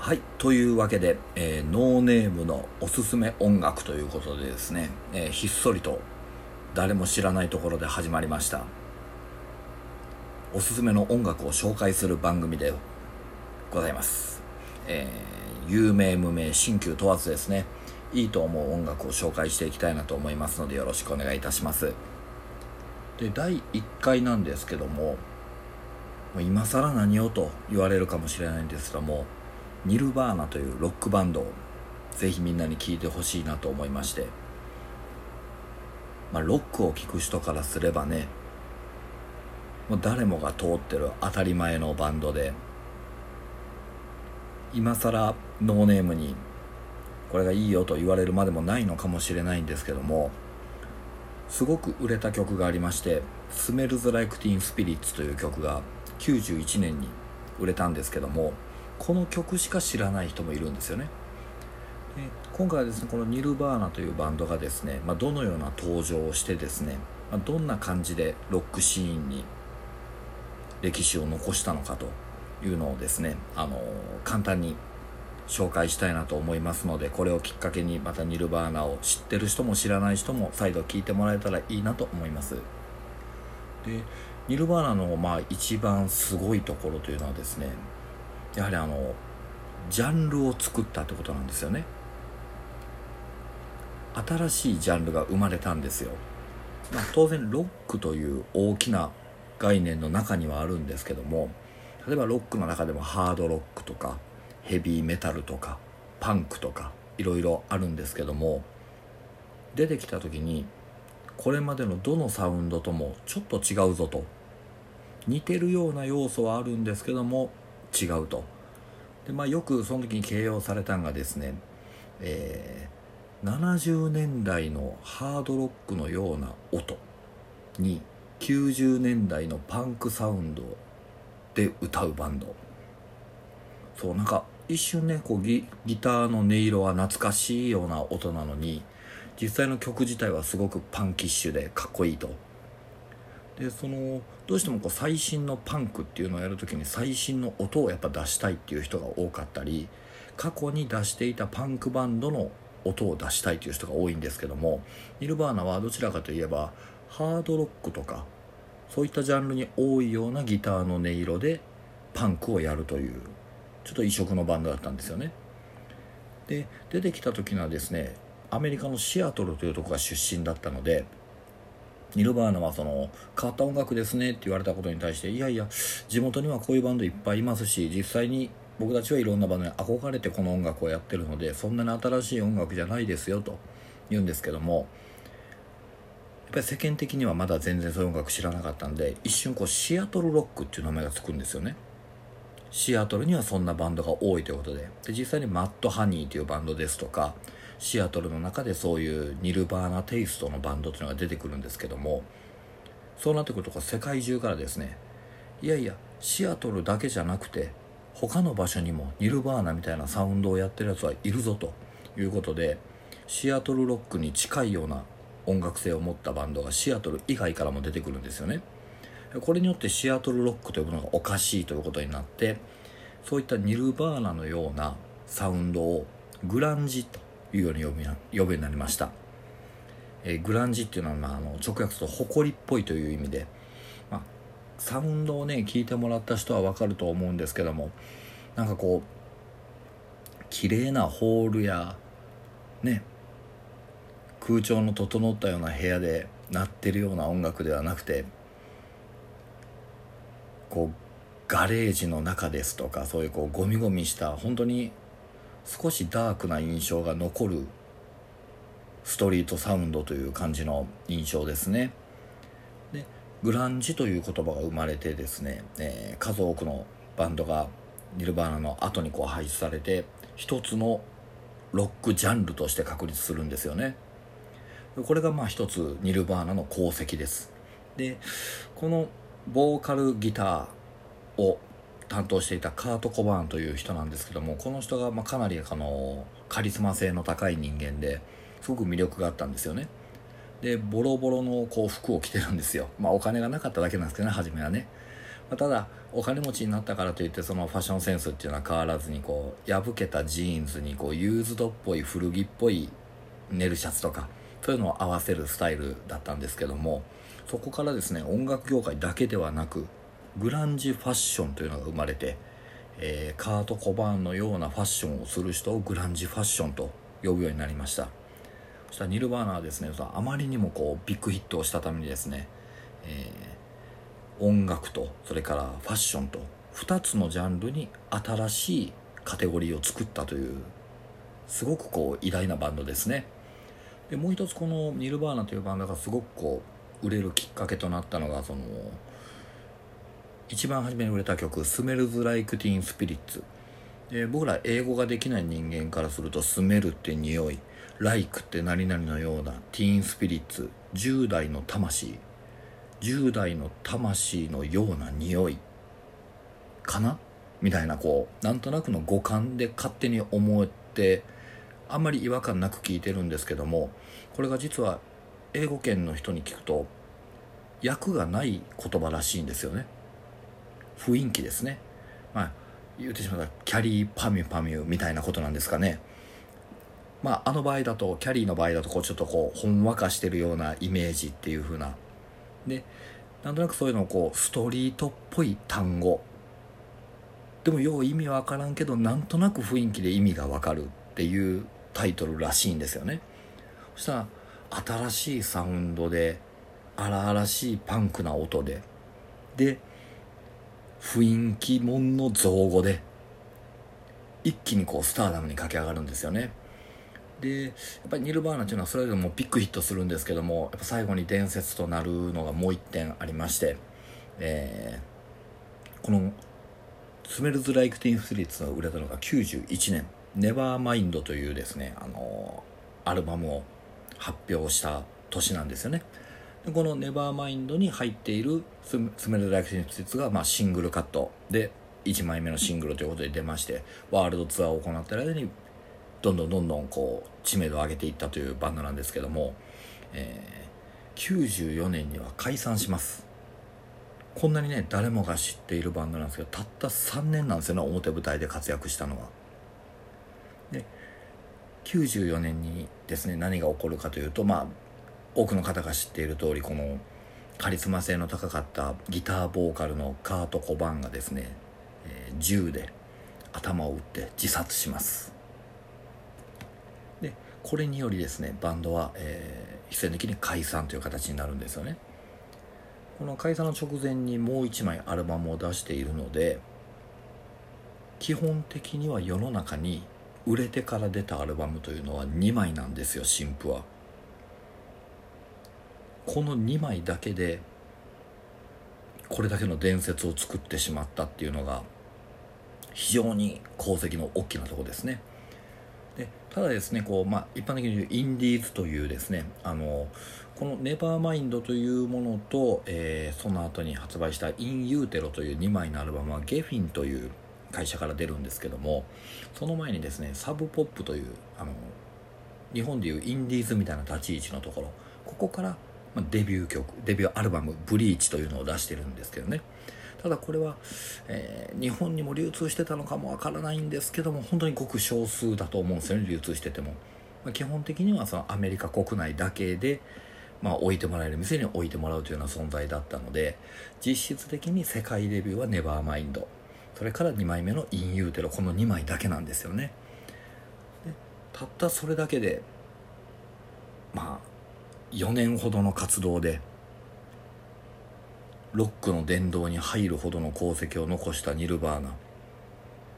はいというわけで、えー、ノーネームのおすすめ音楽ということでですね、えー、ひっそりと誰も知らないところで始まりました。おすすめの音楽を紹介する番組でございます、えー、有名無名新旧問わずですねいいと思う音楽を紹介していきたいなと思いますのでよろしくお願いいたします。で第1回なんですけども今更何をと言われるかもしれないんですけどもニルバーナというロックバンドをぜひみんなに聴いてほしいなと思いまして、まあ、ロックを聴く人からすればねもう誰もが通ってる当たり前のバンドで今更ノーネームにこれがいいよと言われるまでもないのかもしれないんですけどもすごく売れた曲がありまして「スメルズ・ライク・ティーン・スピリッツ」という曲が91年に売れたんですけどもこの曲しか知らない人もいるんですよね。で今回はですねこのニルバーナというバンドがですね、まあ、どのような登場をしてですね、まあ、どんな感じでロックシーンに歴史を残したのかというのをですね、あの簡単に紹介したいなと思いますのでこれをきっかけにまたニルバーナを知ってる人も知らない人も再度聞いてもらえたらいいなと思います。でニルバーナのまあ一番すごいところというのはですねやはりあのジャンルを作ったってことなんですよね。新しいジャンルが生まれたんですよ、まあ、当然ロックという大きな概念の中にはあるんですけども例えばロックの中でもハードロックとかヘビーメタルとかパンクとかいろいろあるんですけども出てきた時にこれまでのどのサウンドともちょっと違うぞと似てるような要素はあるんですけども違うと。で、まあ、よくその時に形容されたのがですね、えー、70年代のハードロックのような音に90年代のパンクサウンドで歌うバンド。そうなんか一瞬ねこうギギターの音色は懐かしいような音なのに実際の曲自体はすごくパンキッシュでかっこいいと。でそのどうしてもこう最新のパンクっていうのをやる時に最新の音をやっぱ出したいっていう人が多かったり過去に出していたパンクバンドの音を出したいという人が多いんですけどもニルバーナはどちらかといえばハードロックとかそういったジャンルに多いようなギターの音色でパンクをやるというちょっと異色のバンドだったんですよね。で出てきた時にはですねアメリカのシアトルというとこが出身だったのでニルバーナはその変わった音楽ですねって言われたことに対していやいや地元にはこういうバンドいっぱいいますし実際に僕たちはいろんなバンドに憧れてこの音楽をやってるのでそんなに新しい音楽じゃないですよと言うんですけどもやっぱり世間的にはまだ全然そういう音楽知らなかったんで一瞬こうシアトルロックっていう名前がつくんですよね。シアトルにはそんなバンドが多いということで。で実際にマット・ハニーというバンドですとかシアトルの中でそういうニルバーナテイストのバンドっていうのが出てくるんですけどもそうなってくると世界中からですねいやいやシアトルだけじゃなくて他の場所にもニルバーナみたいなサウンドをやってるやつはいるぞということでシアトルロックに近いような音楽性を持ったバンドがシアトル以外からも出てくるんですよね。これによってシアトルロックというものがおかしいということになってそういったニルバーナのようなサウンドをグランジというように呼ぶ呼ぶようになりました、えー、グランジっていうのは、まあ、あの直訳すると誇りっぽいという意味で、まあ、サウンドをね聞いてもらった人は分かると思うんですけどもなんかこう綺麗なホールやね空調の整ったような部屋で鳴ってるような音楽ではなくてこうガレージの中ですとかそういうこうゴミゴミした本当に少しダークな印象が残るストリートサウンドという感じの印象ですね。でグランジという言葉が生まれてですね、えー、数多くのバンドがニルバーナの後にこう配置されて一つのロックジャンルとして確立するんですよね。これがまあ一つニルバーナの功績です。でこのボーカルギターを担当していたカート・コバーンという人なんですけどもこの人がまかなりあのカリスマ性の高い人間ですごく魅力があったんですよね。でボロボロのこう服を着てるんですよ。まあお金がなかっただけなんですけどね初めはね、まあ、ただお金持ちになったからといってそのファッションセンスっていうのは変わらずにこう破けたジーンズにこうユーズドっぽい古着っぽいネルシャツとかそういうのを合わせるスタイルだったんですけどもそこからですね音楽業界だけではなくグランジファッションというのが生まれて、えー、カート・コバーンのようなファッションをする人をグランジファッションと呼ぶようになりました。そしたらニルバーナはですねあまりにもこうビッグヒットをしたためにですね、えー、音楽とそれからファッションと2つのジャンルに新しいカテゴリーを作ったというすごくこう偉大なバンドですね。でもう一つこのニルバーナというバンドがすごくこう売れるきっかけとなったのがその一番初めに売れた曲「スメルズ・ライク・ティーン・スピリッツ」で僕ら英語ができない人間からすると「スメル」って匂い「ライク」って何々のような「ティーン・スピリッツ」10代の魂。10代の魂のような匂い。かな？みたいなこうなんとなくの五感で勝手に思ってあんまり違和感なく聞いてるんですけどもこれが実は英語圏の人に聞くと訳がない言葉らしいんですよね。雰囲気ですね。まあ言ってしまったキャリーパミュパミュみたいなことなんですかね。まああの場合だとキャリーの場合だとこうちょっとこうほんわかしてるようなイメージっていう風な。でなんとなくそういうのをこうストリートっぽい単語。でもよう意味わからんけどなんとなく雰囲気で意味がわかるっていうタイトルらしいんですよね。そしたら新しいサウンドで荒々しいパンクな音で。で雰囲気もんの造語で一気にこうスターダムに駆け上がるんですよね。でやっぱりニルバーナっていうのはそれでもビッグヒットするんですけどもやっぱ最後に伝説となるのがもう一点ありまして、えー、この「スメルズ・ライク・ティーン・スピリット」が売れたのが91年「ネバーマインドというですねあのアルバムを発表した年なんですよね。この「ネバーマインドに入っているス「スメル・ライク・ティン・スが」まあ、シングルカットで1枚目のシングルということで出ましてワールドツアーを行っている間にどんどんどんどんこう知名度を上げていったというバンドなんですけども、えー、94年には解散します。こんなにね誰もが知っているバンドなんですけどたった3年なんですよね表舞台で活躍したのは。で94年にですね何が起こるかというとまあ多くの方が知っている通りこのカリスマ性の高かったギターボーカルのカート・コバンがですね、えー、銃で頭を打って自殺します。でこれによりですねバンドは、えー、必然的に解散という形になるんですよね。この解散の直前にもう一枚アルバムを出しているので基本的には世の中に売れてから出たアルバムというのは2枚なんですよ新譜は。この2枚だけでこれだけの伝説を作ってしまったっていうのが非常に功績の大きなとこですね。でただですねこう、まあ、一般的に言うインディーズというですねあのこの「ネバーマインドというものと、えー、その後に発売した「イン・ユーテロ」という2枚のアルバムはゲフィンという会社から出るんですけどもその前にですねサブポップというあの日本でいうインディーズみたいな立ち位置のところここからデビュー曲デビューアルバム「ブリーチ」というのを出してるんですけどね。ただこれは、えー、日本にも流通してたのかもわからないんですけども本当にごく少数だと思うんですよね流通してても、まあ、基本的にはそのアメリカ国内だけで、まあ、置いてもらえる店に置いてもらうというような存在だったので実質的に世界デビューはネバーマインド。それから2枚目の「イン・ユーテロ」この2枚だけなんですよね。たったそれだけでまあ4年ほどの活動でロックの殿堂に入るほどの功績を残したニルバーナ。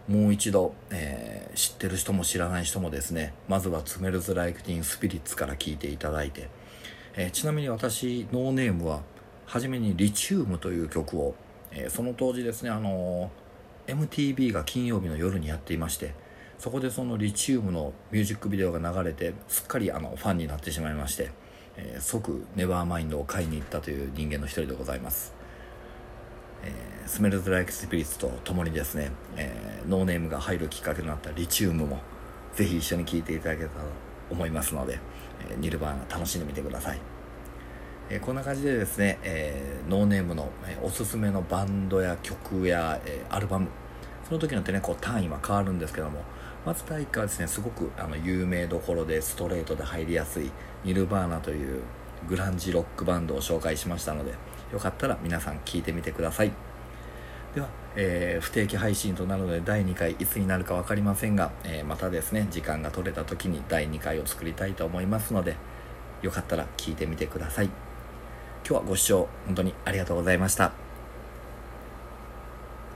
もう一度、えー、知ってる人も知らない人もですねまずは「ツメルズ・ライク・ティン・スピリッツ」から聴いていただいて、えー、ちなみに私ノーネームは初めに「リチウム」という曲を、えー、その当時ですねあの MTV が金曜日の夜にやっていましてそこでそのリチウムのミュージックビデオが流れてすっかりあのファンになってしまいまして、えー、即ネバーマインドを買いに行ったという人間の一人でございます。えー、スメルズ・ライク・スピリッツとともにですね、えー、ノーネームが入るきっかけとなったリチウムもぜひ一緒に聴いていただけたらと思いますので、えー、ニルバーナ楽しんでみてください、えーこんな感じでですね、えーノーネームの、えーおすすめのバンドや曲や、えーアルバムその時によってねこう単位は変わるんですけどもまず第1回はですねすごくあの有名どころでストレートで入りやすいニルバーナというグランジロックバンドを紹介しましたのでよかったら皆さん聞いてみてください。では、えー不定期配信となるので第2回いつになるか分かりませんが、えーまたですね時間が取れた時に第2回を作りたいと思いますのでよかったら聞いてみてください。今日はご視聴本当にありがとうございました。